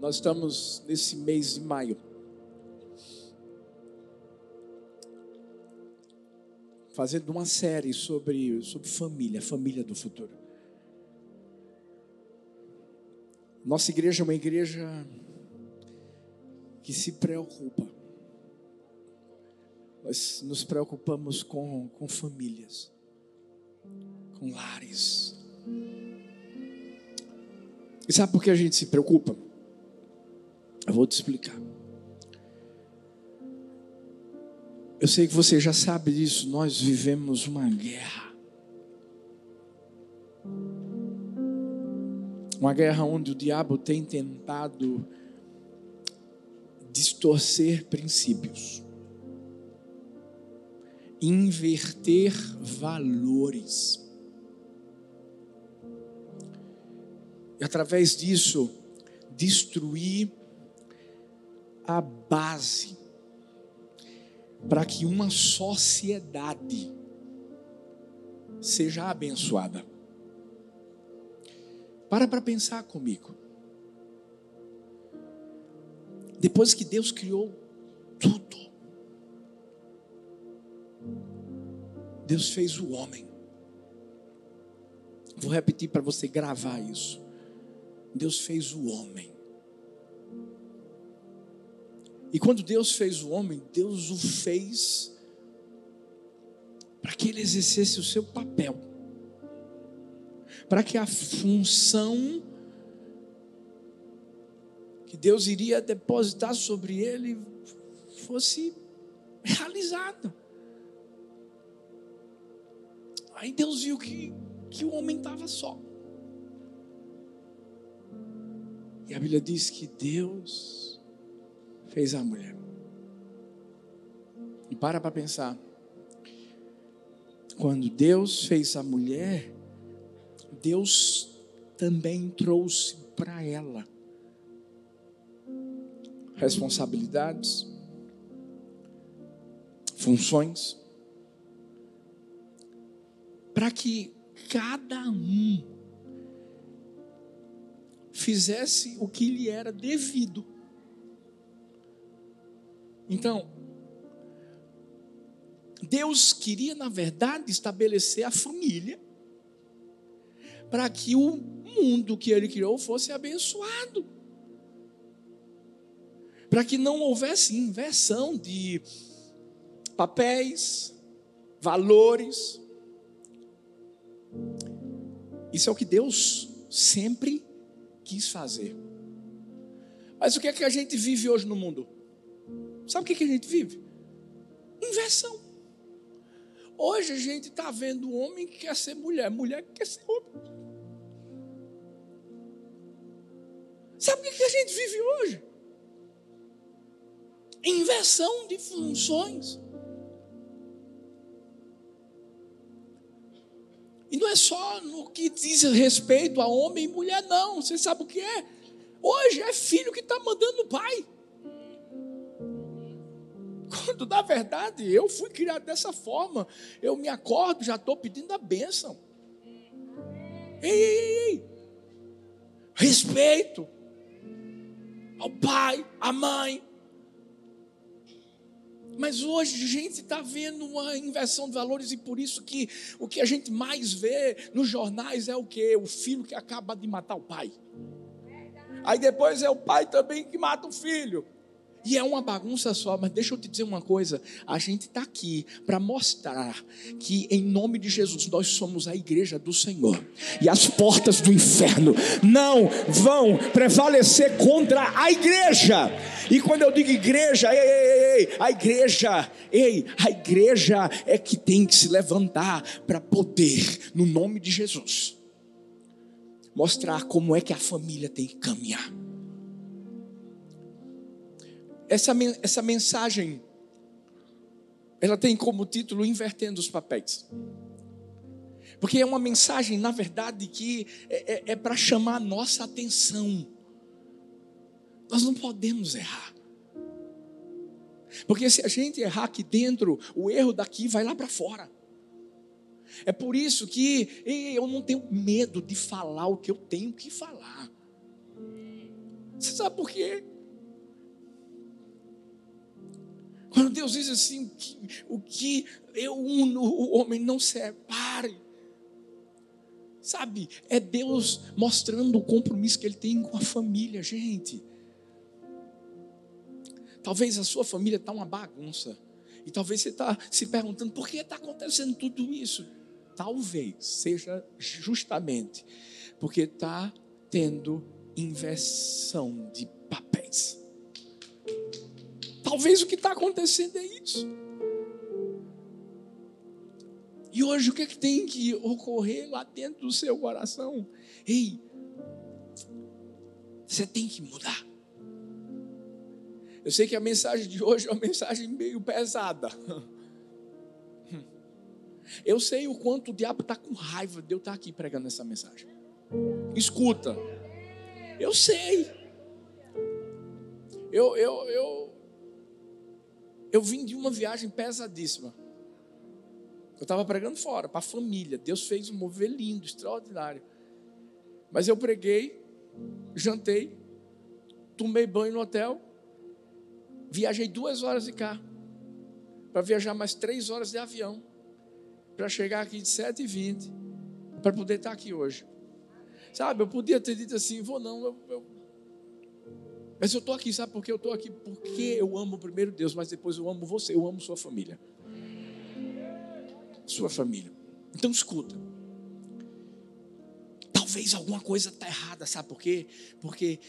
Nós estamos nesse mês de maio. Fazendo uma série sobre, sobre família, família do futuro. Nossa igreja é uma igreja que se preocupa. Nós nos preocupamos com, com famílias, com lares. E sabe por que a gente se preocupa? Eu vou te explicar. Eu sei que você já sabe disso, nós vivemos uma guerra. Uma guerra onde o diabo tem tentado distorcer princípios, inverter valores. E através disso, destruir a base para que uma sociedade seja abençoada. Para para pensar comigo. Depois que Deus criou tudo, Deus fez o homem. Vou repetir para você gravar isso. Deus fez o homem. E quando Deus fez o homem, Deus o fez para que ele exercesse o seu papel, para que a função que Deus iria depositar sobre ele fosse realizada. Aí Deus viu que, que o homem estava só. E a Bíblia diz que Deus fez a mulher. E para para pensar. Quando Deus fez a mulher, Deus também trouxe para ela responsabilidades, funções, para que cada um fizesse o que lhe era devido. Então, Deus queria, na verdade, estabelecer a família para que o mundo que ele criou fosse abençoado. Para que não houvesse inversão de papéis, valores. Isso é o que Deus sempre quis fazer. Mas o que é que a gente vive hoje no mundo? Sabe o que, a gente vive? Inversão. Hoje a gente está vendo homem que quer ser mulher, mulher que quer ser homem. Sabe o que a gente vive hoje? Inversão de funções. E não é só no que diz respeito a homem e mulher, não. Você sabe o que é? Hoje é filho que está mandando o pai. Quando na verdade eu fui criado dessa forma. Eu me acordo, já estou pedindo a bênção. Ei, ei, ei. Respeito ao pai, à mãe. Mas hoje a gente está vendo uma inversão de valores e por isso que o que a gente mais vê nos jornais é o que? O filho que acaba de matar o pai. Aí depois é o pai também que mata o filho. E é uma bagunça só, mas deixa eu te dizer uma coisa: a gente está aqui para mostrar que, em nome de Jesus, nós somos a igreja do Senhor, e as portas do inferno não vão prevalecer contra a igreja. E quando eu digo igreja, ei, ei, ei, a igreja, ei, a igreja é que tem que se levantar para poder, no nome de Jesus, mostrar como é que a família tem que caminhar essa, essa mensagem, ela tem como título Invertendo os Papéis. Porque é uma mensagem, na verdade, que é, é, é para chamar a nossa atenção. Nós não podemos errar. Porque se a gente errar aqui dentro, o erro daqui vai lá para fora. É por isso que eu não tenho medo de falar o que eu tenho que falar. Você sabe por quê? Quando Deus diz assim, que, o que eu uno, o homem não separe. Sabe, é Deus mostrando o compromisso que Ele tem com a família, gente. Talvez a sua família está uma bagunça. E talvez você está se perguntando por que está acontecendo tudo isso. Talvez seja justamente porque está tendo inversão de papéis. Talvez o que está acontecendo é isso. E hoje o que, é que tem que ocorrer lá dentro do seu coração? Ei, você tem que mudar. Eu sei que a mensagem de hoje é uma mensagem meio pesada. Eu sei o quanto o diabo está com raiva de eu estar tá aqui pregando essa mensagem. Escuta. Eu sei. Eu, eu, eu, eu vim de uma viagem pesadíssima. Eu estava pregando fora, para a família. Deus fez um mover lindo, extraordinário. Mas eu preguei, jantei, tomei banho no hotel, viajei duas horas de carro, para viajar mais três horas de avião, para chegar aqui de 7h20, para poder estar aqui hoje. Sabe, eu podia ter dito assim, vou não, eu, eu... mas eu estou aqui, sabe por que eu estou aqui? Porque eu amo primeiro Deus, mas depois eu amo você, eu amo sua família sua família. Então escuta. Talvez alguma coisa está errada, sabe por quê? Porque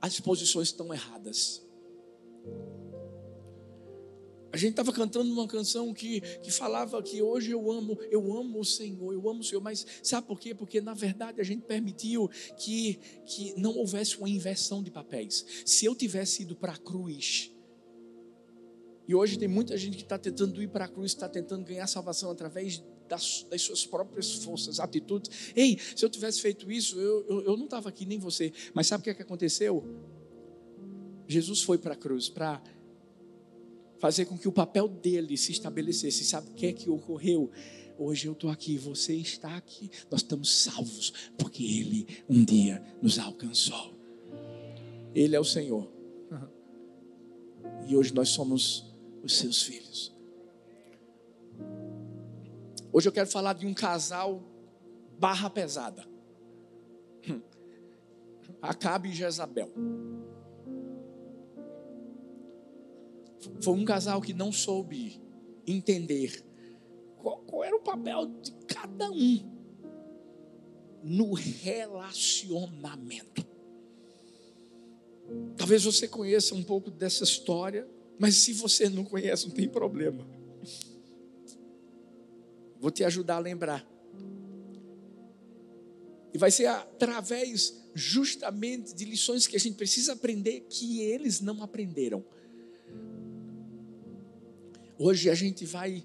as posições estão erradas. A gente estava cantando uma canção que, que falava que hoje eu amo, eu amo o Senhor, eu amo o Senhor, mas sabe por quê? Porque na verdade a gente permitiu que, que não houvesse uma inversão de papéis. Se eu tivesse ido para a cruz, e hoje tem muita gente que está tentando ir para a cruz, está tentando ganhar salvação através das, das, suas próprias forças, atitudes. Ei, se eu tivesse feito isso, eu, eu, eu não estava aqui, nem você. Mas sabe o que, é que aconteceu? Jesus foi para a cruz para fazer com que o papel dele se estabelecesse. Sabe o que é que ocorreu? Hoje eu estou aqui, você está aqui, nós estamos salvos, porque Ele um dia nos alcançou. Ele é o Senhor. E hoje nós somos os seus filhos. Hoje eu quero falar de um casal barra pesada. Acabe e Jezabel. Foi um casal que não soube entender qual, qual era o papel de cada um no relacionamento. Talvez você conheça um pouco dessa história mas se você não conhece, não tem problema. Vou te ajudar a lembrar. E vai ser através justamente de lições que a gente precisa aprender que eles não aprenderam. Hoje a gente vai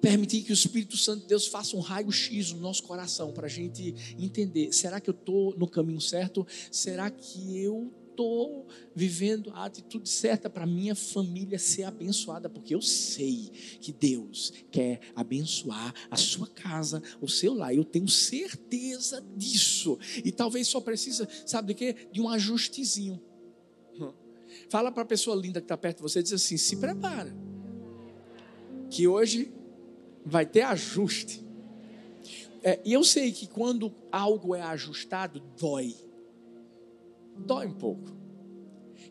permitir que o Espírito Santo de Deus faça um raio-x no nosso coração para a gente entender: será que eu estou no caminho certo? Será que eu estou vivendo a atitude certa para minha família ser abençoada, porque eu sei que Deus quer abençoar a sua casa, o seu lar. Eu tenho certeza disso. E talvez só precisa, sabe de quê? De um ajustezinho. Fala para a pessoa linda que está perto de você, diz assim: se prepara, que hoje vai ter ajuste. É, e eu sei que quando algo é ajustado, dói dói um pouco.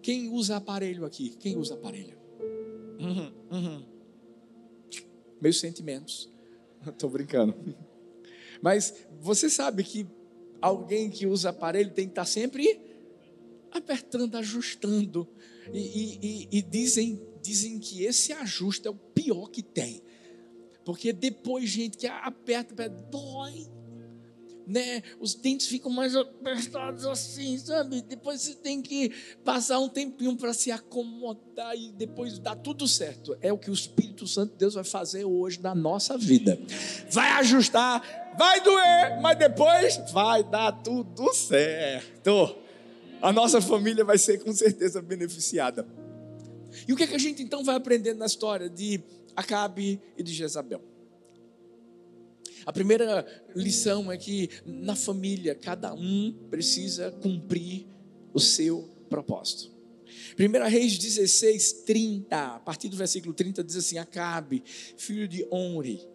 Quem usa aparelho aqui? Quem usa aparelho? Uhum, uhum. Meus sentimentos. Estou brincando. Mas você sabe que alguém que usa aparelho tem que estar sempre apertando, ajustando. E, e, e, e dizem, dizem que esse ajuste é o pior que tem. Porque depois, gente, que aperta, aperta dói né? Os dentes ficam mais apertados assim, sabe? Depois você tem que passar um tempinho para se acomodar e depois dá tudo certo. É o que o Espírito Santo de Deus vai fazer hoje na nossa vida. Vai ajustar, vai doer, mas depois vai dar tudo certo. A nossa família vai ser com certeza beneficiada. E o que, é que a gente então vai aprender na história de Acabe e de Jezabel? A primeira lição é que na família cada um precisa cumprir o seu propósito. 1 Reis 16, 30, a partir do versículo 30 diz assim: Acabe, filho de Onre,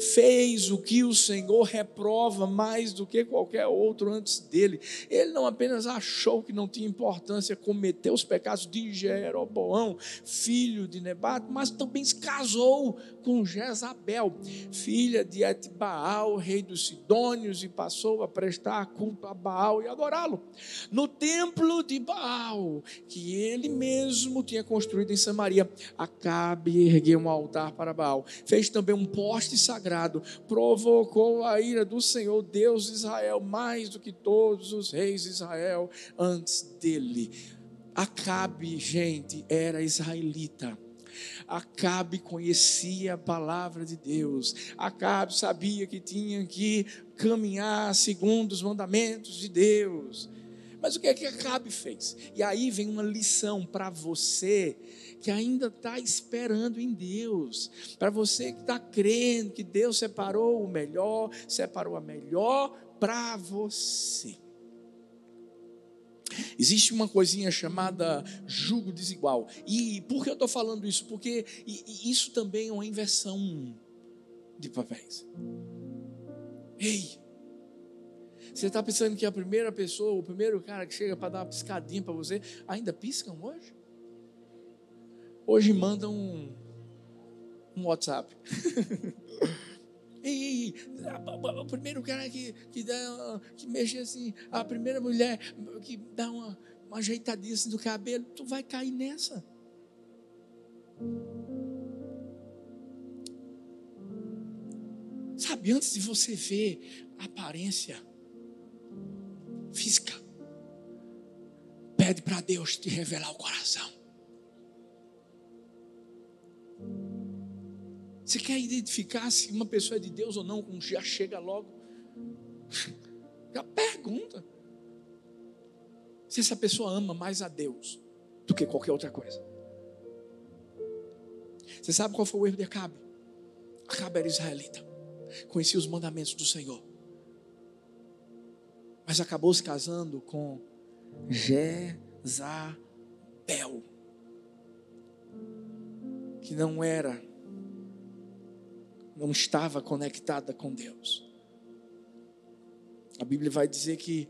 fez o que o Senhor reprova mais do que qualquer outro antes dele. Ele não apenas achou que não tinha importância cometer os pecados de Jeroboão, filho de Nebato, mas também se casou com Jezabel, filha de Etbaal, rei dos Sidônios, e passou a prestar culto a Baal e adorá-lo. No templo de Baal, que ele mesmo tinha construído em Samaria, Acabe ergueu um altar para Baal. Fez também um poste sagrado, provocou a ira do Senhor, Deus de Israel, mais do que todos os reis de Israel antes dele. Acabe, gente, era israelita. Acabe conhecia a palavra de Deus. Acabe sabia que tinha que caminhar segundo os mandamentos de Deus. Mas o que é que Acabe fez? E aí vem uma lição para você que ainda está esperando em Deus, para você que está crendo que Deus separou o melhor, separou a melhor para você. Existe uma coisinha chamada jugo desigual. E por que eu estou falando isso? Porque isso também é uma inversão de papéis. Ei, você está pensando que a primeira pessoa, o primeiro cara que chega para dar uma piscadinha para você, ainda piscam hoje? Hoje mandam um, um WhatsApp. E, o primeiro cara que, que, dá, que mexe assim, a primeira mulher que dá uma, uma ajeitadinha assim do cabelo, tu vai cair nessa. Sabe, antes de você ver a aparência física, pede para Deus te revelar o coração. Você quer identificar se uma pessoa é de Deus ou não? Já chega logo. Já pergunta. Se essa pessoa ama mais a Deus do que qualquer outra coisa. Você sabe qual foi o erro de Acabe? Acabe era israelita. Conhecia os mandamentos do Senhor. Mas acabou se casando com Jezabel. Que não era não estava conectada com Deus. A Bíblia vai dizer que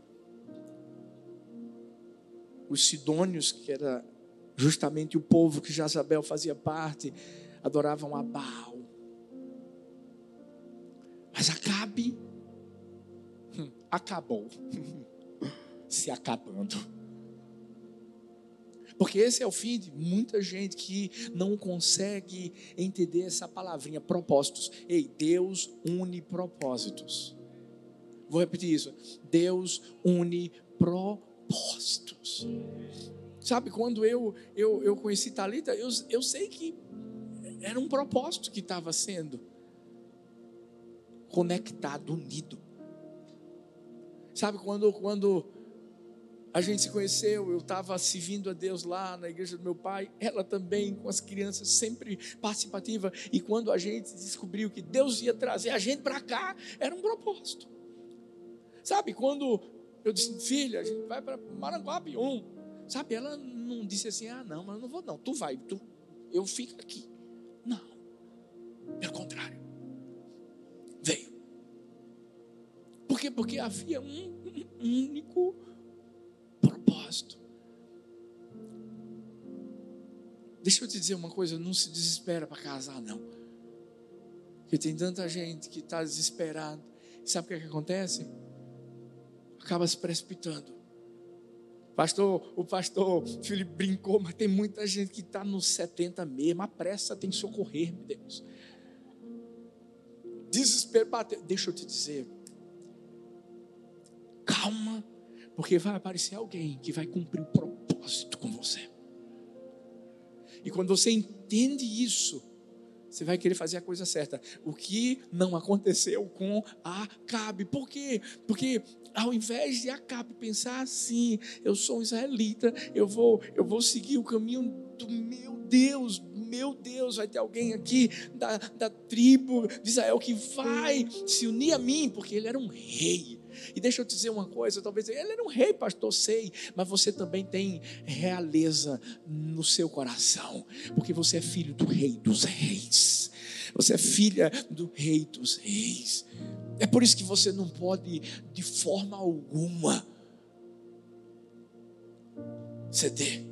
os sidônios, que era justamente o povo que Jezabel fazia parte, adoravam a Baal. Mas Acabe acabou se acabando. Porque esse é o fim de muita gente que não consegue entender essa palavrinha, propósitos. Ei, Deus une propósitos. Vou repetir isso. Deus une propósitos. Sabe, quando eu, eu, eu conheci Talita, eu, eu sei que era um propósito que estava sendo conectado, unido. Sabe, quando, quando a gente se conheceu, eu estava servindo a Deus lá na igreja do meu pai, ela também com as crianças, sempre participativa. E quando a gente descobriu que Deus ia trazer a gente para cá, era um propósito. Sabe, quando eu disse, filha, a gente vai para Maranguape 1. Sabe, ela não disse assim, ah, não, mas eu não vou não, tu vai, tu, eu fico aqui. Não, pelo contrário, veio. Por quê? Porque havia um, um único Deixa eu te dizer uma coisa, não se desespera para casar, não. Porque tem tanta gente que está desesperado. Sabe o que, é que acontece? Acaba se precipitando. Pastor, o pastor Felipe brincou, mas tem muita gente que está nos 70 mesmo. A pressa tem que socorrer, meu Deus. Desespero bateu. Deixa eu te dizer. Calma porque vai aparecer alguém que vai cumprir o propósito com você. E quando você entende isso, você vai querer fazer a coisa certa. O que não aconteceu com Acabe. Por quê? Porque ao invés de Acabe pensar assim, eu sou um israelita, eu vou, eu vou seguir o caminho do meu Deus, meu Deus, vai ter alguém aqui da, da tribo de Israel que vai se unir a mim, porque ele era um rei E deixa eu te dizer uma coisa, talvez ele era um rei, pastor, sei, mas você também tem realeza no seu coração, porque você é filho do rei dos reis. Você é filha do rei dos reis. É por isso que você não pode de forma alguma ceder.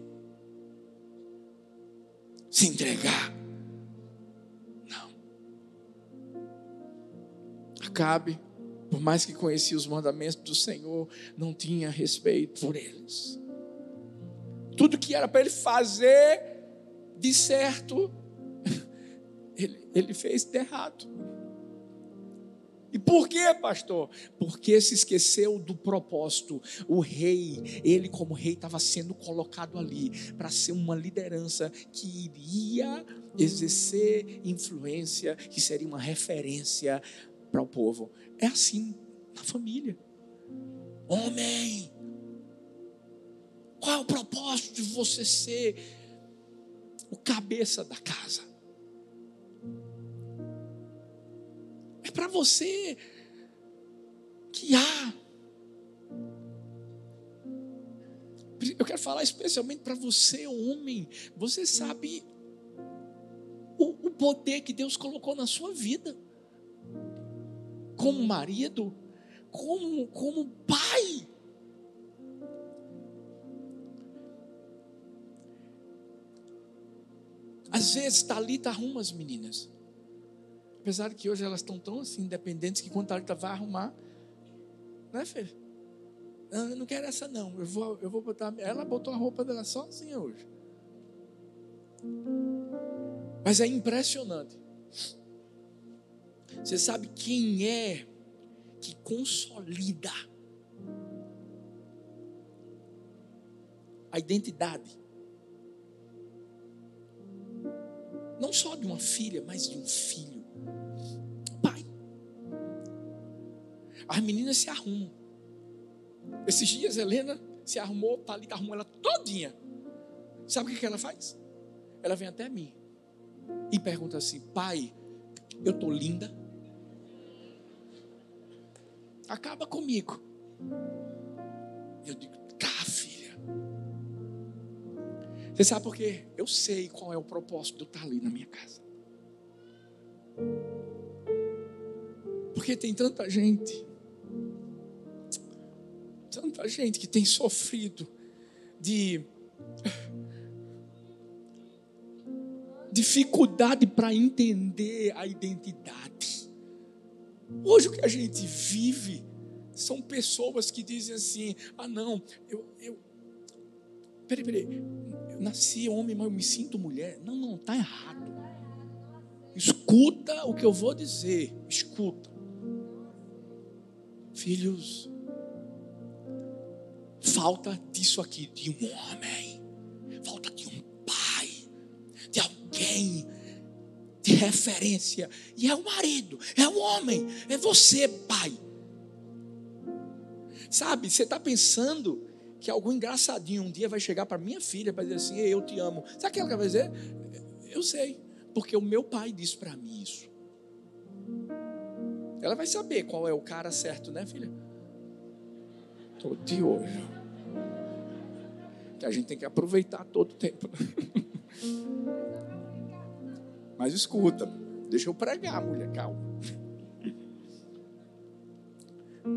Se entregar. Não. Acabe por mais que conhecia os mandamentos do Senhor, não tinha respeito por eles. Tudo que era para ele fazer de certo, ele, ele fez de errado. E por quê, pastor? Porque se esqueceu do propósito. O rei, ele como rei estava sendo colocado ali para ser uma liderança que iria exercer influência, que seria uma referência para o povo. É assim na família. Homem, qual é o propósito de você ser o cabeça da casa? É para você que há. Eu quero falar especialmente para você, homem. Você sabe o, o poder que Deus colocou na sua vida como marido, como, como pai. Às vezes Talita arruma as meninas. Apesar que hoje elas estão tão assim independentes que quando Talita vai arrumar, né, filho? Não, eu não quero essa não. Eu vou, eu vou botar. Ela botou a roupa dela sozinha hoje. Mas é impressionante. Você sabe quem é que consolida a identidade? Não só de uma filha, mas de um filho. Pai. As meninas se arrumam. Esses dias, Helena se arrumou, Thalita arrumou ela todinha. Sabe o que ela faz? Ela vem até mim e pergunta assim: Pai, eu estou linda? Acaba comigo. Eu digo, tá, filha. Você sabe por quê? Eu sei qual é o propósito de eu estar ali na minha casa. Porque tem tanta gente, tanta gente que tem sofrido de dificuldade para entender a identidade. Hoje o que a gente vive são pessoas que dizem assim: ah, não, eu. eu peraí, peraí, eu nasci homem, mas eu me sinto mulher. Não, não, está errado. Escuta o que eu vou dizer, escuta. Filhos, falta disso aqui, de um homem, referência. E é o marido, é o homem, é você, pai. Sabe, você está pensando que algum engraçadinho um dia vai chegar para minha filha para dizer assim: Eu te amo. Sabe o que ela vai dizer? Eu sei, porque o meu pai disse para mim isso. Ela vai saber qual é o cara certo, né, filha? Estou de olho. Que a gente tem que aproveitar todo o tempo. Mas escuta, deixa eu pregar, mulher, calma.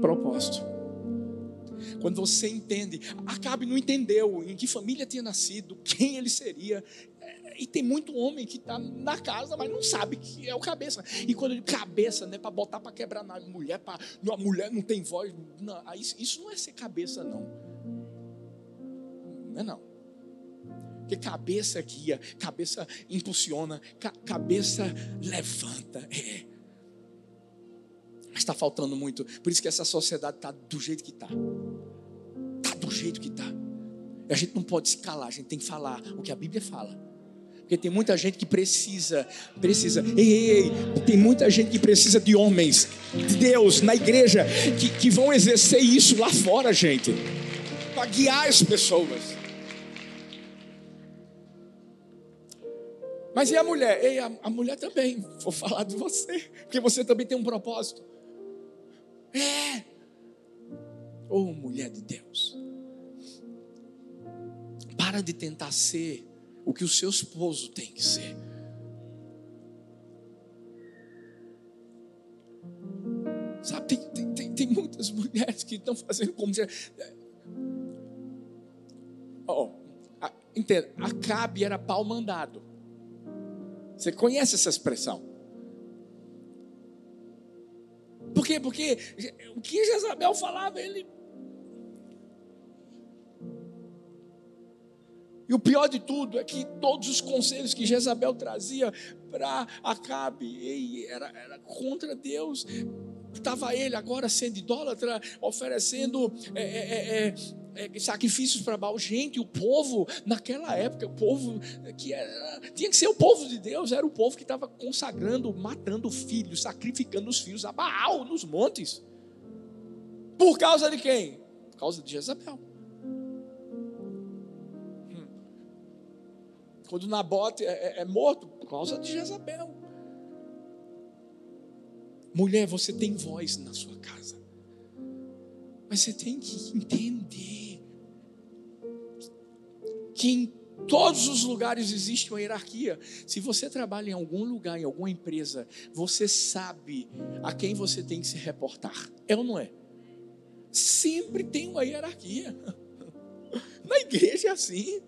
Propósito. Quando você entende, Acabe não entendeu em que família tinha nascido, quem ele seria. E tem muito homem que está na casa, mas não sabe que é o cabeça. E quando ele cabeça, né, para botar para quebrar na mulher, para a mulher não tem voz, não, isso não é ser cabeça não. Não é não. Porque cabeça guia, cabeça impulsiona, ca cabeça levanta. É. Mas está faltando muito. Por isso que essa sociedade está do jeito que está. Está do jeito que está. E a gente não pode se calar, a gente tem que falar o que a Bíblia fala. Porque tem muita gente que precisa, precisa, ei, ei, ei, tem muita gente que precisa de homens, de Deus, na igreja, que, que vão exercer isso lá fora, gente, para guiar as pessoas. Mas e a mulher? Ei, a, a mulher também. Vou falar de você, porque você também tem um propósito. É. Oh, mulher de Deus. Para de tentar ser o que o seu esposo tem que ser. Sabe, tem, tem, tem, tem muitas mulheres que estão fazendo como. Oh, entenda, Acabe era pau mandado. Você conhece essa expressão? Por quê? Porque o que Jezabel falava, ele. E o pior de tudo é que todos os conselhos que Jezabel trazia para Acabe era, era contra Deus estava ele agora sendo idólatra, oferecendo é, é, é, é sacrifícios para Baal. Gente, o povo, naquela época, o povo que era, tinha que ser o povo de Deus, era o povo que estava consagrando, matando filhos, sacrificando os filhos a Baal nos montes. Por causa de quem? Por causa de Jezabel. Hum. Quando Nabote é, é, é morto, por causa de Jezabel. Mulher, você tem voz na sua casa. Mas você tem que entender que em todos os lugares existe uma hierarquia. Se você trabalha em algum lugar, em alguma empresa, você sabe a quem você tem que se reportar. É ou não é? Sempre tem uma hierarquia. Na igreja é assim.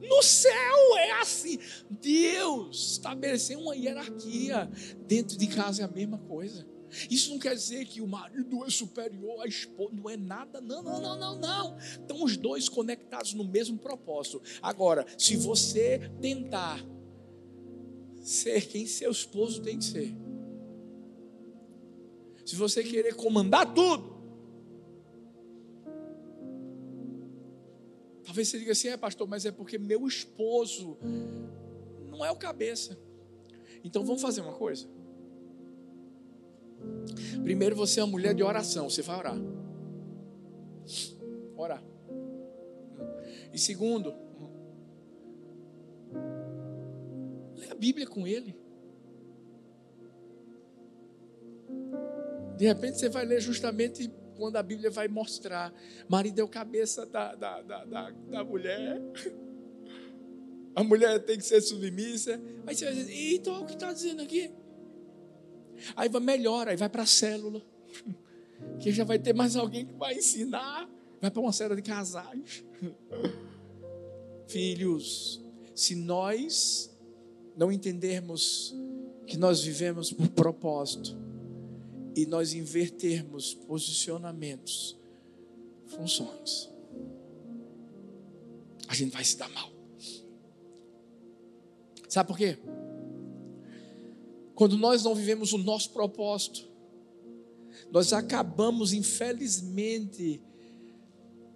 No céu é assim. Deus estabeleceu uma hierarquia. Dentro de casa é a mesma coisa. Isso não quer dizer que o marido é superior à esposa, não é nada, não, não, não, não, não. Estão os dois conectados no mesmo propósito. Agora, se você tentar ser quem seu esposo tem que ser, se você querer comandar tudo, Talvez você diga assim, é pastor, mas é porque meu esposo não é o cabeça. Então vamos fazer uma coisa. Primeiro você é uma mulher de oração, você vai orar. Orar. E segundo, lê a Bíblia com ele. De repente você vai ler justamente quando a Bíblia vai mostrar. Marido é o cabeça da, da, da, da, da mulher. A mulher tem que ser submissa. Aí você vai dizer, então o que está dizendo aqui? Aí vai melhor, aí vai para a célula. Que já vai ter mais alguém que vai ensinar. Vai para uma célula de casais. Filhos, se nós não entendermos que nós vivemos por propósito, e nós invertermos posicionamentos, funções, a gente vai se dar mal. Sabe por quê? Quando nós não vivemos o nosso propósito, nós acabamos, infelizmente,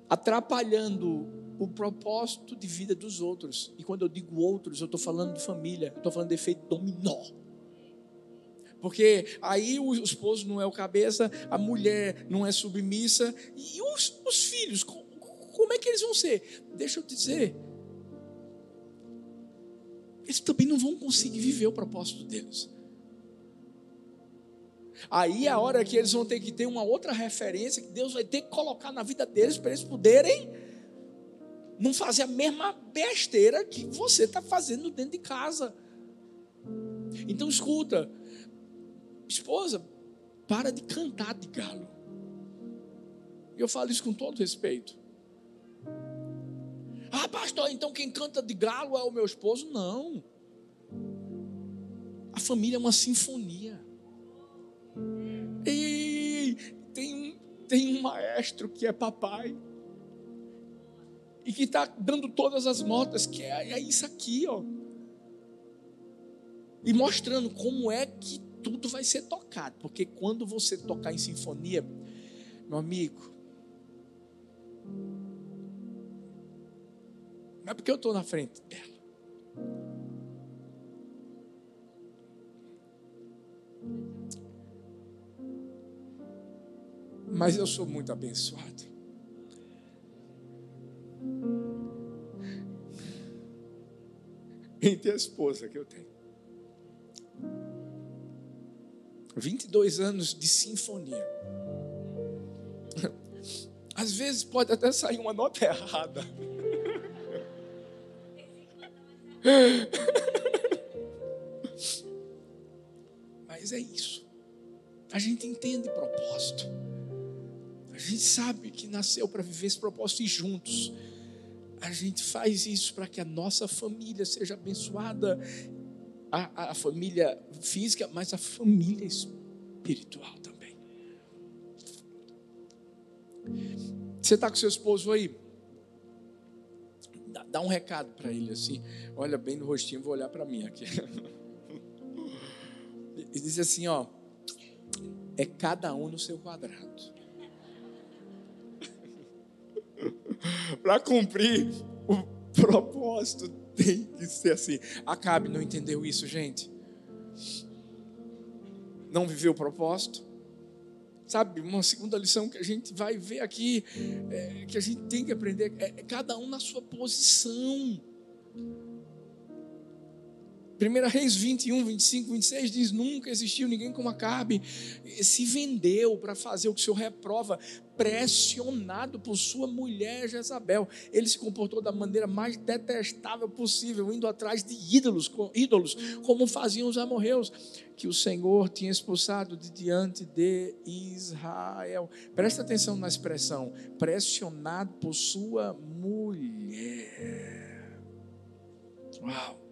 atrapalhando o propósito de vida dos outros. E quando eu digo outros, eu estou falando de família, estou falando de efeito dominó. Porque aí o esposo não é o cabeça, a mulher não é submissa. E os, os filhos, como é que eles vão ser? Deixa eu te dizer. Eles também não vão conseguir viver o propósito deles. Aí é a hora que eles vão ter que ter uma outra referência que Deus vai ter que colocar na vida deles para eles poderem não fazer a mesma besteira que você está fazendo dentro de casa. Então escuta, esposa, para de cantar de galo. Eu falo isso com todo respeito. Ah, pastor, então quem canta de galo é o meu esposo? Não. A família é uma sinfonia. Tem um, maestro que é papai. E que está dando todas as notas, que é, é isso aqui, ó. E mostrando como é que tudo vai ser tocado, porque quando você tocar em sinfonia, meu amigo, não é porque eu estou na frente dela. Mas eu sou muito abençoado. Entre a esposa que eu tenho. 22 anos de sinfonia. Às vezes pode até sair uma nota errada. Mas é isso. A gente entende propósito. A gente sabe que nasceu para viver esse propósito e juntos. A gente faz isso para que a nossa família seja abençoada, a, a família física, mas a família espiritual também. Você está com seu esposo aí? Dá, dá um recado para ele assim. Olha bem no rostinho, vou olhar para mim aqui. E diz assim, ó, é cada um no seu quadrado. para cumprir o propósito tem que ser assim. Acabe não entendeu isso, gente. Não viveu o propósito. Sabe, uma segunda lição que a gente vai ver aqui, é, que a gente tem que aprender, é, é cada um na sua posição. 1 Reis 21, 25, 26 diz: Nunca existiu ninguém como Acabe, se vendeu para fazer o que o Senhor reprova, pressionado por sua mulher Jezabel. Ele se comportou da maneira mais detestável possível, indo atrás de ídolos, ídolos como faziam os amorreus, que o Senhor tinha expulsado de diante de Israel. Presta atenção na expressão: pressionado por sua mulher. Uau!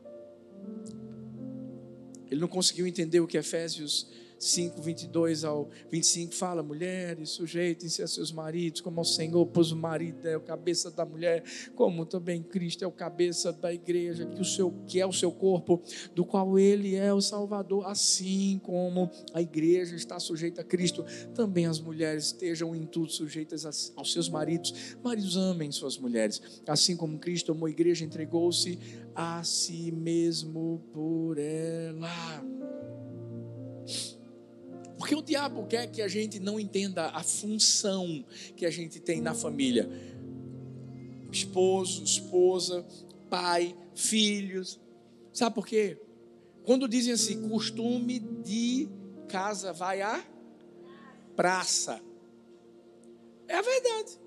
Ele não conseguiu entender o que Efésios 5, 22 ao 25 fala: mulheres, sujeitem-se a seus maridos, como ao Senhor, pois o marido é o cabeça da mulher, como também Cristo é o cabeça da igreja, que, o seu, que é o seu corpo, do qual ele é o Salvador, assim como a igreja está sujeita a Cristo, também as mulheres estejam em tudo sujeitas aos seus maridos. Maridos amem suas mulheres, assim como Cristo amou a igreja, entregou-se a si mesmo por ela. Porque o diabo quer que a gente não entenda a função que a gente tem na família. Esposo, esposa, pai, filhos. Sabe por quê? Quando dizem assim, costume de casa vai à praça. É a verdade.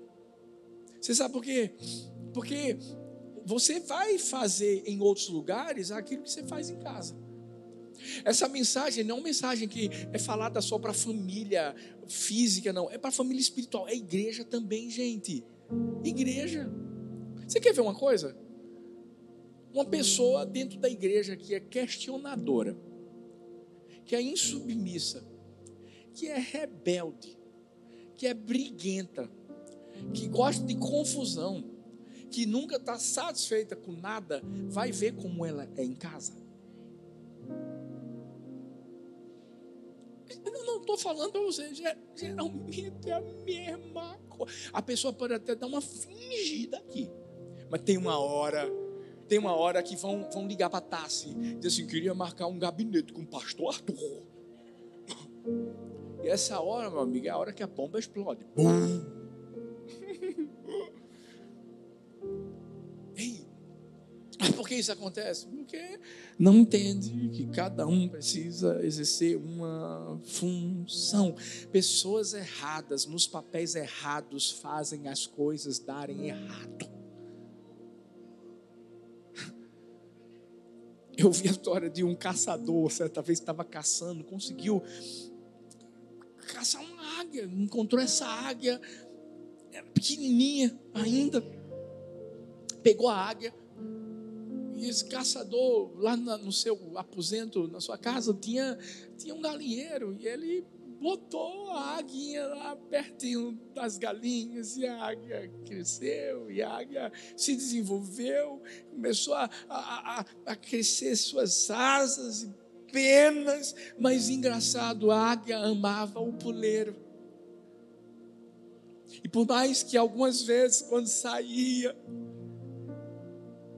Você sabe por quê? Porque você vai fazer em outros lugares aquilo que você faz em casa. Essa mensagem não é uma mensagem que é falada só para a família física, não. É para a família espiritual. É igreja também, gente. Igreja. Você quer ver uma coisa? Uma pessoa dentro da igreja que é questionadora, que é insubmissa, que é rebelde, que é briguenta, que gosta de confusão, que nunca está satisfeita com nada, vai ver como ela é em casa. estou falando para você, geralmente é a mesma coisa. A pessoa pode até dar uma fingida aqui, mas tem uma hora, tem uma hora que vão, vão ligar para a Tassi, dizer assim, queria marcar um gabinete com o pastor Arthur. E essa hora, meu amigo, é a hora que a bomba explode. Bum! Por que isso acontece? Porque não entende que cada um precisa exercer uma função. Pessoas erradas, nos papéis errados, fazem as coisas darem errado. Eu vi a história de um caçador, certa vez estava caçando, conseguiu caçar uma águia, encontrou essa águia, era pequenininha ainda, pegou a águia, e esse caçador, lá no seu aposento, na sua casa, tinha, tinha um galinheiro. E ele botou a águia lá pertinho das galinhas. E a águia cresceu, e a águia se desenvolveu, começou a, a, a, a crescer suas asas e penas. Mas engraçado, a águia amava o puleiro. E por mais que algumas vezes, quando saía,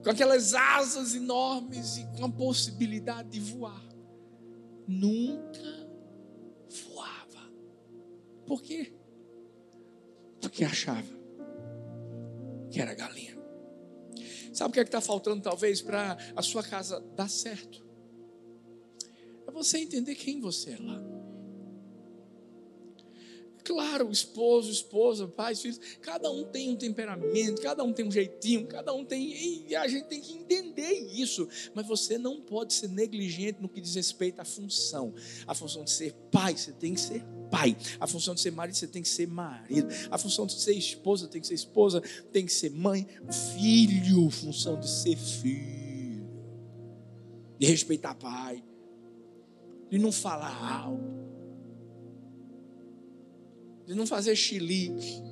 com aquelas asas enormes e com a possibilidade de voar. Nunca voava. Por quê? Porque achava que era galinha. Sabe o que é está faltando, talvez, para a sua casa dar certo? É você entender quem você é lá. Claro, esposo, esposa, pais, filhos, cada um tem um temperamento, cada um tem um jeitinho, cada um tem. E a gente tem que entender isso. Mas você não pode ser negligente no que diz respeito à função. A função de ser pai, você tem que ser pai. A função de ser marido, você tem que ser marido. A função de ser esposa, tem que ser esposa, tem que ser mãe. Filho, função de ser filho. De respeitar pai. De não falar alto de não fazer chilique.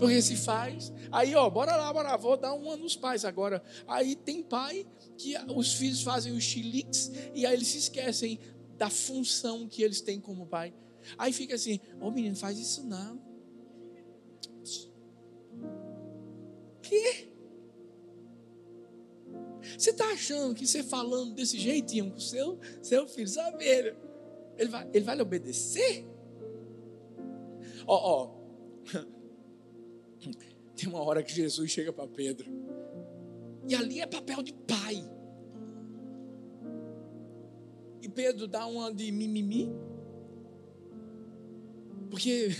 Porque se faz, aí ó, bora lá, bora lá, vou dar uma nos pais agora. Aí tem pai que os filhos fazem os chiliques e aí eles se esquecem da função que eles têm como pai. Aí fica assim, ô oh, menino, faz isso não. Que? Você está achando que você falando desse jeitinho com seu, seu filho, sabe? Ele, ele, vai, ele vai lhe obedecer? Ó, ó. Tem uma hora que Jesus chega para Pedro. E ali é papel de pai. E Pedro dá uma de mimimi. Porque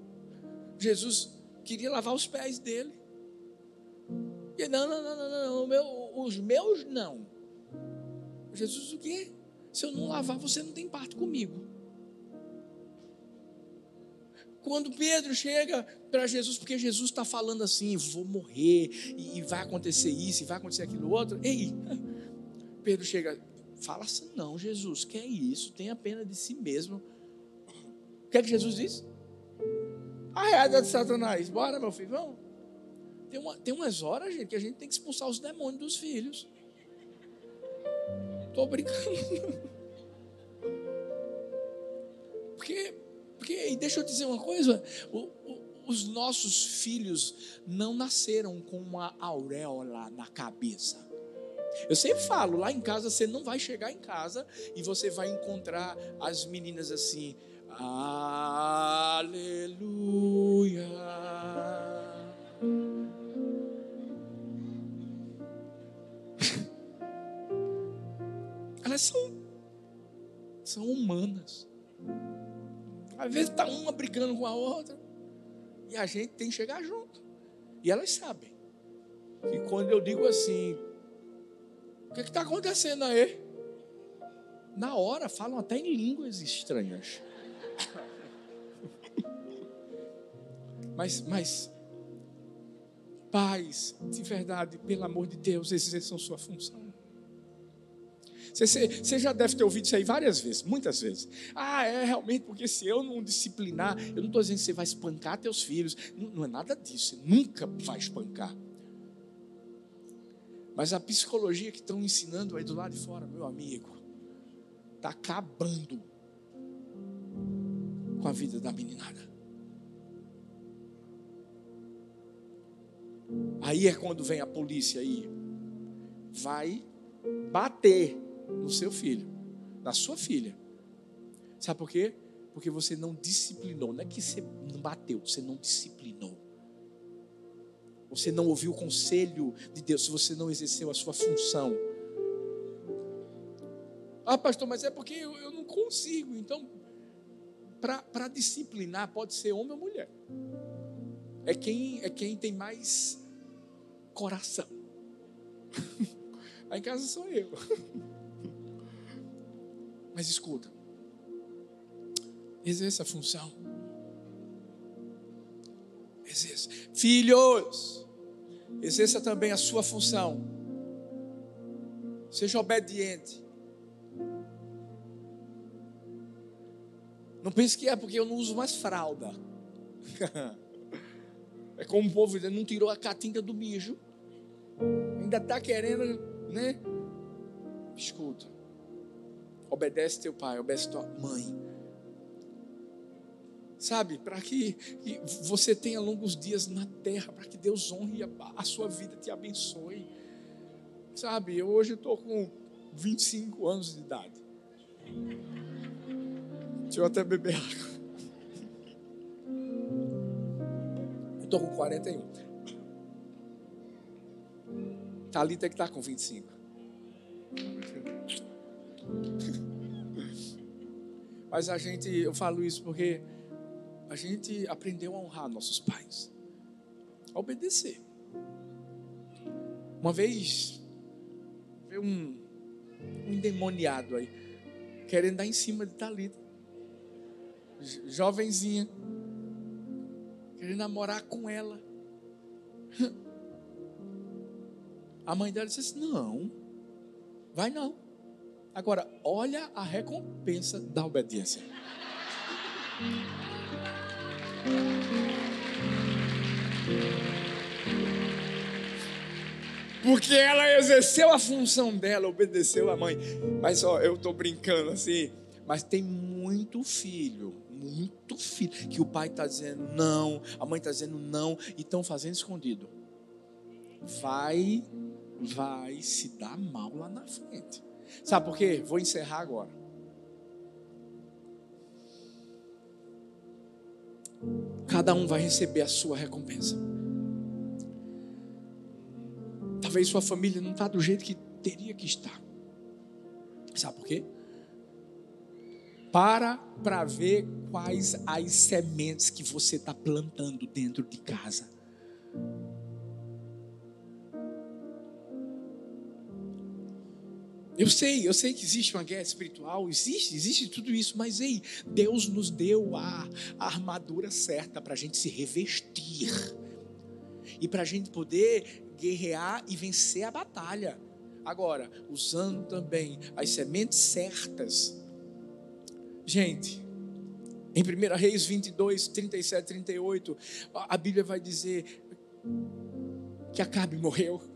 Jesus queria lavar os pés dele. E não, não, não, não, não, meu, os meus não. Jesus, o quê? Se eu não lavar, você não tem parte comigo. Quando Pedro chega para Jesus, porque Jesus está falando assim: vou morrer, e vai acontecer isso, e vai acontecer aquilo outro. Ei, Pedro chega, fala assim: não, Jesus, que é isso? Tenha pena de si mesmo. O que é que Jesus diz? Arreada de Satanás, bora, meu filho, vamos. Tem, uma, tem umas horas, gente, que a gente tem que expulsar os demônios dos filhos. Estou brincando. Porque e deixa eu dizer uma coisa: o, o, os nossos filhos não nasceram com uma auréola na cabeça. Eu sempre falo, lá em casa você não vai chegar em casa e você vai encontrar as meninas assim, aleluia. Elas são, são humanas. Às vezes está uma brigando com a outra. E a gente tem que chegar junto. E elas sabem. E quando eu digo assim, o que está acontecendo aí? Na hora falam até em línguas estranhas. mas, mas, pais, de verdade, pelo amor de Deus, exerçam sua função. Você, você, já deve ter ouvido isso aí várias vezes, muitas vezes. Ah, é realmente, porque se eu não disciplinar, eu não estou dizendo que você vai espancar teus filhos. Não, não é nada disso, você nunca vai espancar. Mas a psicologia que estão ensinando aí do lado de fora, meu amigo, está acabando com a vida da meninada. Aí é quando vem a polícia aí, vai bater no seu filho, na sua filha. Sabe por quê? Porque você não disciplinou. Não é que você não bateu, você não disciplinou. Você não ouviu o conselho de Deus, você não exerceu a sua função. Ah, pastor, mas é porque eu, eu não consigo. Então, para disciplinar, pode ser homem ou mulher. É quem, é quem tem mais coração. Lá em casa sou eu. Mas escuta, exerça a função. Exerça. Filhos, exerça também a sua função. Seja obediente. Não pense que é porque eu não uso mais fralda. é como o povo não tirou a catinga do mijo. Ainda está querendo, né? Escuta. Obedece teu pai, obedece tua mãe. Sabe, para que, que, você tenha longos dias na terra, para que Deus honre a, a, sua vida, te abençoe. Sabe, eu hoje estou com 25 anos de idade. Deixa eu até beber água. Eu estou com 41. Thalita que está com 25. Mas a gente, eu falo isso porque a gente aprendeu a honrar nossos pais, a obedecer. Uma vez, veio um, um endemoniado aí, querendo dar em cima de Talita, jovenzinha, querendo namorar com ela. A mãe dela disse assim: Não, vai não. Agora, olha a recompensa da obediência. Porque ela exerceu a função dela, obedeceu a mãe. Mas ó, eu estou brincando assim. Mas tem muito filho, muito filho, que o pai está dizendo não, a mãe está dizendo não, e estão fazendo escondido. Vai, vai se dar mal lá na frente. Sabe por quê? Vou encerrar agora. Cada um vai receber a sua recompensa. Talvez sua família não está do jeito que teria que estar. Sabe por quê? Para para ver quais as sementes que você está plantando dentro de casa. Eu sei, eu sei que existe uma guerra espiritual, existe, existe tudo isso, mas ei, Deus nos deu a, a armadura certa para a gente se revestir e para a gente poder guerrear e vencer a batalha. Agora, usando também as sementes certas. Gente, em 1 Reis 22, 37, 38, a Bíblia vai dizer que Acabe morreu.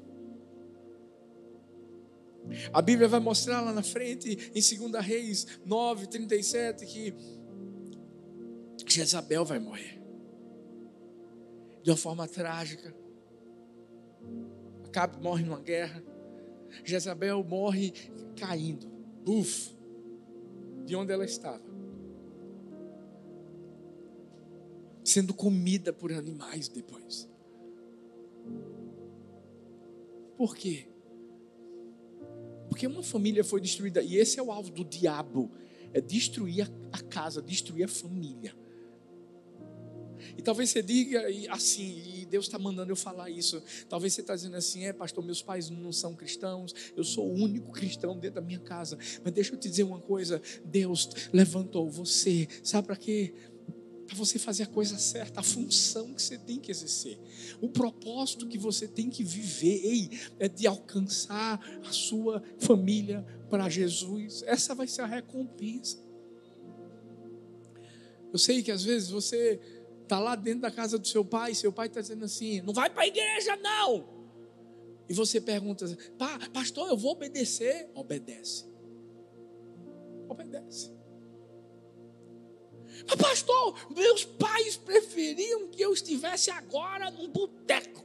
A Bíblia vai mostrar lá na frente, em 2 Reis 9, 37, que Jezabel vai morrer. De uma forma trágica. Acabe morre numa guerra. Jezabel morre caindo. Buf! De onde ela estava. Sendo comida por animais depois. Por quê? Porque uma família foi destruída, e esse é o alvo do diabo: é destruir a casa, destruir a família. E talvez você diga assim, e Deus está mandando eu falar isso. Talvez você está dizendo assim: é, pastor, meus pais não são cristãos, eu sou o único cristão dentro da minha casa. Mas deixa eu te dizer uma coisa: Deus levantou você, sabe para quê? Para você fazer a coisa certa, a função que você tem que exercer, o propósito que você tem que viver, ei, é de alcançar a sua família para Jesus. Essa vai ser a recompensa. Eu sei que às vezes você está lá dentro da casa do seu pai, seu pai está dizendo assim: não vai para a igreja, não. E você pergunta, pastor, eu vou obedecer? Obedece. Obedece. Mas, pastor, meus pais preferiam que eu estivesse agora num boteco.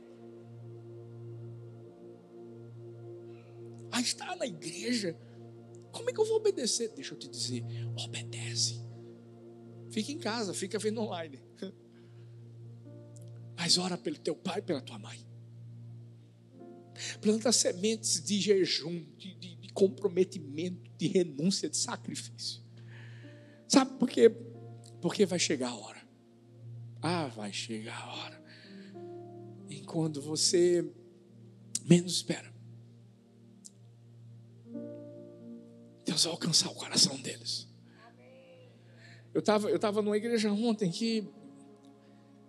A estar na igreja. Como é que eu vou obedecer? Deixa eu te dizer, obedece. Fica em casa, fica vendo online. Mas ora pelo teu pai e pela tua mãe. Planta sementes de jejum, de, de, de comprometimento, de renúncia, de sacrifício. Sabe por quê? Porque vai chegar a hora. Ah, vai chegar a hora. E quando você menos espera, Deus vai alcançar o coração deles. Eu estava eu tava numa igreja ontem que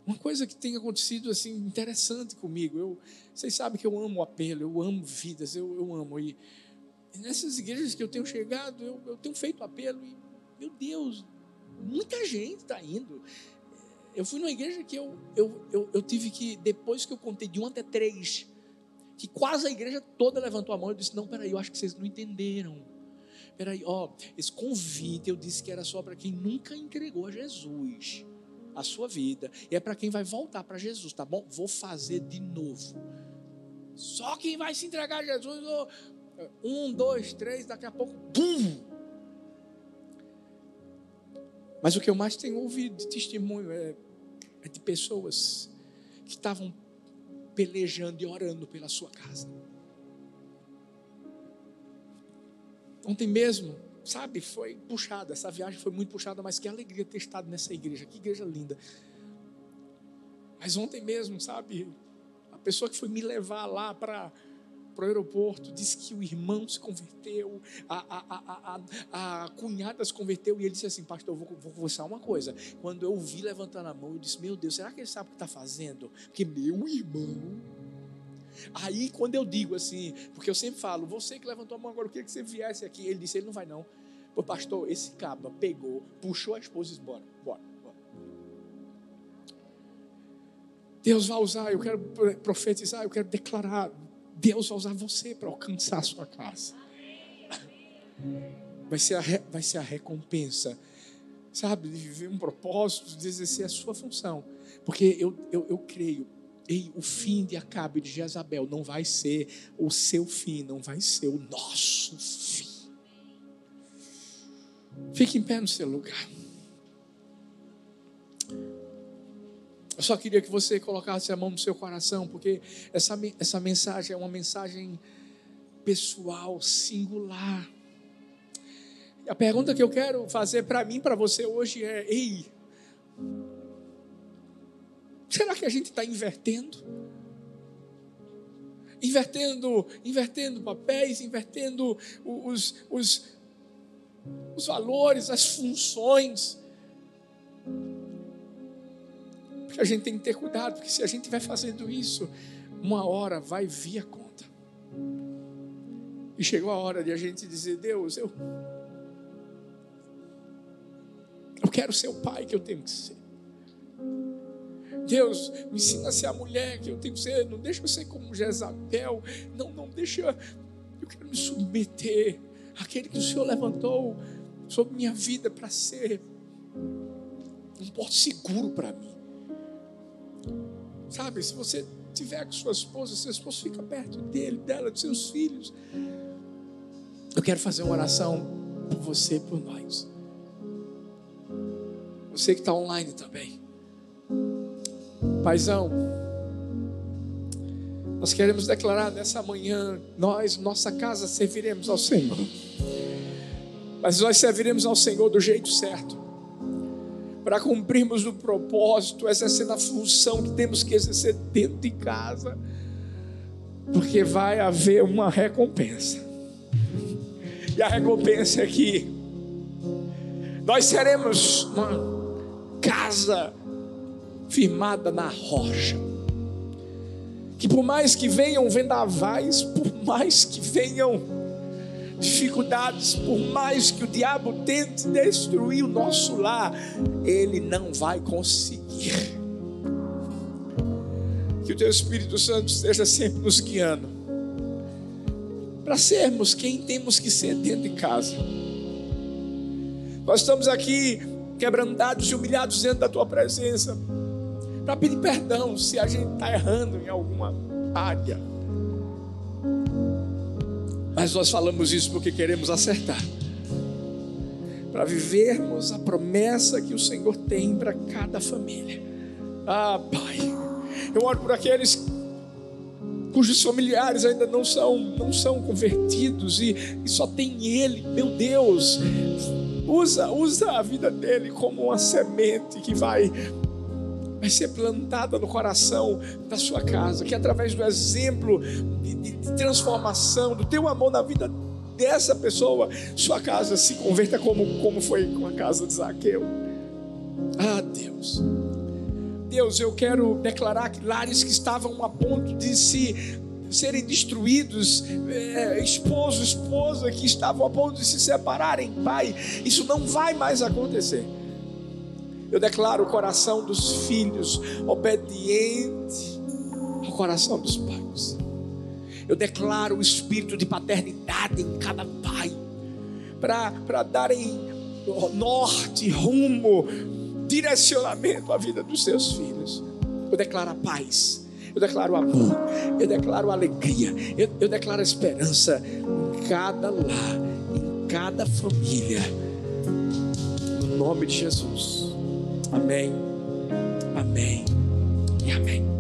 uma coisa que tem acontecido assim interessante comigo. Eu, vocês sabem que eu amo apelo, eu amo vidas, eu, eu amo. E nessas igrejas que eu tenho chegado, eu, eu tenho feito apelo e, meu Deus, Muita gente está indo. Eu fui numa igreja que eu, eu, eu, eu, tive que, depois que eu contei de um até três, que quase a igreja toda levantou a mão, eu disse: Não, peraí, eu acho que vocês não entenderam. Peraí, ó, esse convite eu disse que era só para quem nunca entregou a Jesus a sua vida, e é para quem vai voltar para Jesus, tá bom? Vou fazer de novo. Só quem vai se entregar a Jesus, oh, um, dois, três, daqui a pouco, bum! Mas o que eu mais tenho ouvido de testemunho é, é de pessoas que estavam pelejando e orando pela sua casa. Ontem mesmo, sabe, foi puxada. Essa viagem foi muito puxada, mas que alegria ter estado nessa igreja. Que igreja linda. Mas ontem mesmo, sabe, a pessoa que foi me levar lá para para o aeroporto, disse que o irmão se converteu, a, a, a, a, cunhada se converteu, e ele disse assim: Pastor, eu vou, vou uma coisa. Quando eu vi levantando a mão, eu disse: Meu Deus, será que ele sabe o que está fazendo? Porque meu irmão. Aí, quando eu digo assim, porque eu sempre falo, você que levantou a mão agora, eu queria que você viesse aqui. Ele disse: Ele não vai não. Pô, pastor, esse caba pegou, puxou a esposa e disse: Bora, bora. Deus vai usar, eu quero profetizar, eu quero declarar. Deus vai usar você para alcançar a sua casa. Vai ser, a, vai ser a recompensa, sabe, de viver um propósito, de exercer a sua função. Porque eu, eu, eu creio, ei, o fim de Acabe de Jezabel não vai ser o seu fim, não vai ser o nosso fim. Fique em pé no seu lugar. Eu só queria que você colocasse a mão no seu coração, porque essa, essa mensagem é uma mensagem pessoal, singular. E a pergunta que eu quero fazer para mim, para você hoje é: ei, será que a gente está invertendo? Invertendo, invertendo papéis, invertendo os, os, os valores, as funções que a gente tem que ter cuidado, porque se a gente vai fazendo isso, uma hora vai vir a conta. E chegou a hora de a gente dizer: Deus, eu, eu quero ser o pai que eu tenho que ser. Deus, me ensina a ser a mulher que eu tenho que ser. Não deixa eu ser como Jezabel. Não, não deixa. Eu quero me submeter àquele que o Senhor levantou sobre minha vida para ser um porto seguro para mim. Sabe, se você tiver com sua esposa, sua esposa fica perto dele, dela, dos seus filhos. Eu quero fazer uma oração por você, por nós. Você que está online também. Paizão, nós queremos declarar nessa manhã, nós, nossa casa, serviremos ao Senhor. Mas nós serviremos ao Senhor do jeito certo para cumprirmos o propósito, exercendo a função que temos que exercer dentro de casa, porque vai haver uma recompensa. E a recompensa é que nós seremos uma casa firmada na rocha. Que por mais que venham vendavais, por mais que venham dificuldades, por mais que o diabo tente destruir o nosso lar, ele não vai conseguir. Que o teu Espírito Santo esteja sempre nos guiando, para sermos quem temos que ser dentro de casa. Nós estamos aqui quebrantados e humilhados dentro da tua presença, para pedir perdão se a gente está errando em alguma área mas nós falamos isso porque queremos acertar. Para vivermos a promessa que o Senhor tem para cada família. Ah, Pai, eu oro por aqueles cujos familiares ainda não são, não são convertidos e, e só tem Ele, meu Deus, usa, usa a vida dele como uma semente que vai vai ser plantada no coração da sua casa, que através do exemplo de, de, de transformação, do teu amor na vida dessa pessoa, sua casa se converta como, como foi com a casa de Zaqueu. Ah, Deus. Deus, eu quero declarar que lares que estavam a ponto de se serem destruídos, é, esposo, esposa que estavam a ponto de se separarem, pai, isso não vai mais acontecer. Eu declaro o coração dos filhos obediente ao coração dos pais. Eu declaro o espírito de paternidade em cada pai, para darem norte, rumo, direcionamento à vida dos seus filhos. Eu declaro a paz, eu declaro amor, eu declaro alegria, eu, eu declaro esperança em cada lar, em cada família. No nome de Jesus. Amém. Amém. E amém.